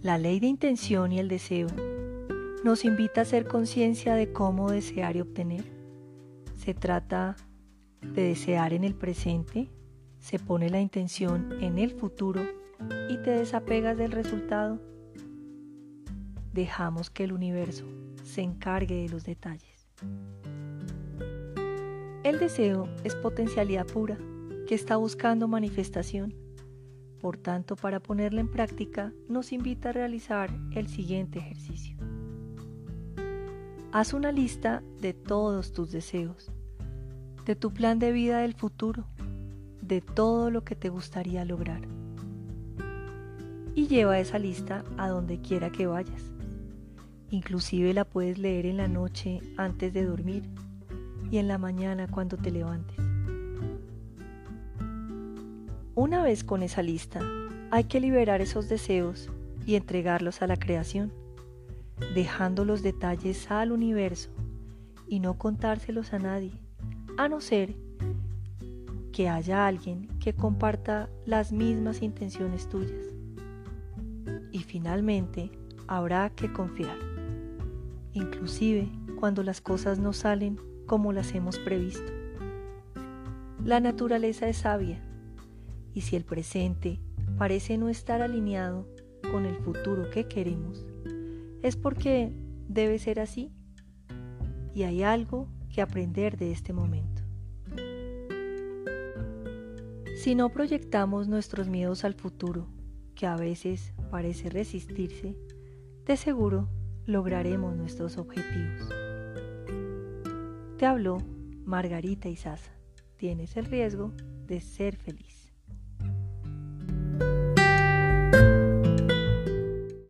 La ley de intención y el deseo nos invita a hacer conciencia de cómo desear y obtener. Se trata de desear en el presente, se pone la intención en el futuro y te desapegas del resultado. Dejamos que el universo se encargue de los detalles. El deseo es potencialidad pura que está buscando manifestación. Por tanto, para ponerla en práctica, nos invita a realizar el siguiente ejercicio. Haz una lista de todos tus deseos, de tu plan de vida del futuro, de todo lo que te gustaría lograr. Y lleva esa lista a donde quiera que vayas. Inclusive la puedes leer en la noche antes de dormir y en la mañana cuando te levantes. Una vez con esa lista, hay que liberar esos deseos y entregarlos a la creación dejando los detalles al universo y no contárselos a nadie, a no ser que haya alguien que comparta las mismas intenciones tuyas. Y finalmente, habrá que confiar, inclusive cuando las cosas no salen como las hemos previsto. La naturaleza es sabia y si el presente parece no estar alineado con el futuro que queremos, es porque debe ser así y hay algo que aprender de este momento. Si no proyectamos nuestros miedos al futuro, que a veces parece resistirse, de seguro lograremos nuestros objetivos. Te habló Margarita Isaza. Tienes el riesgo de ser feliz.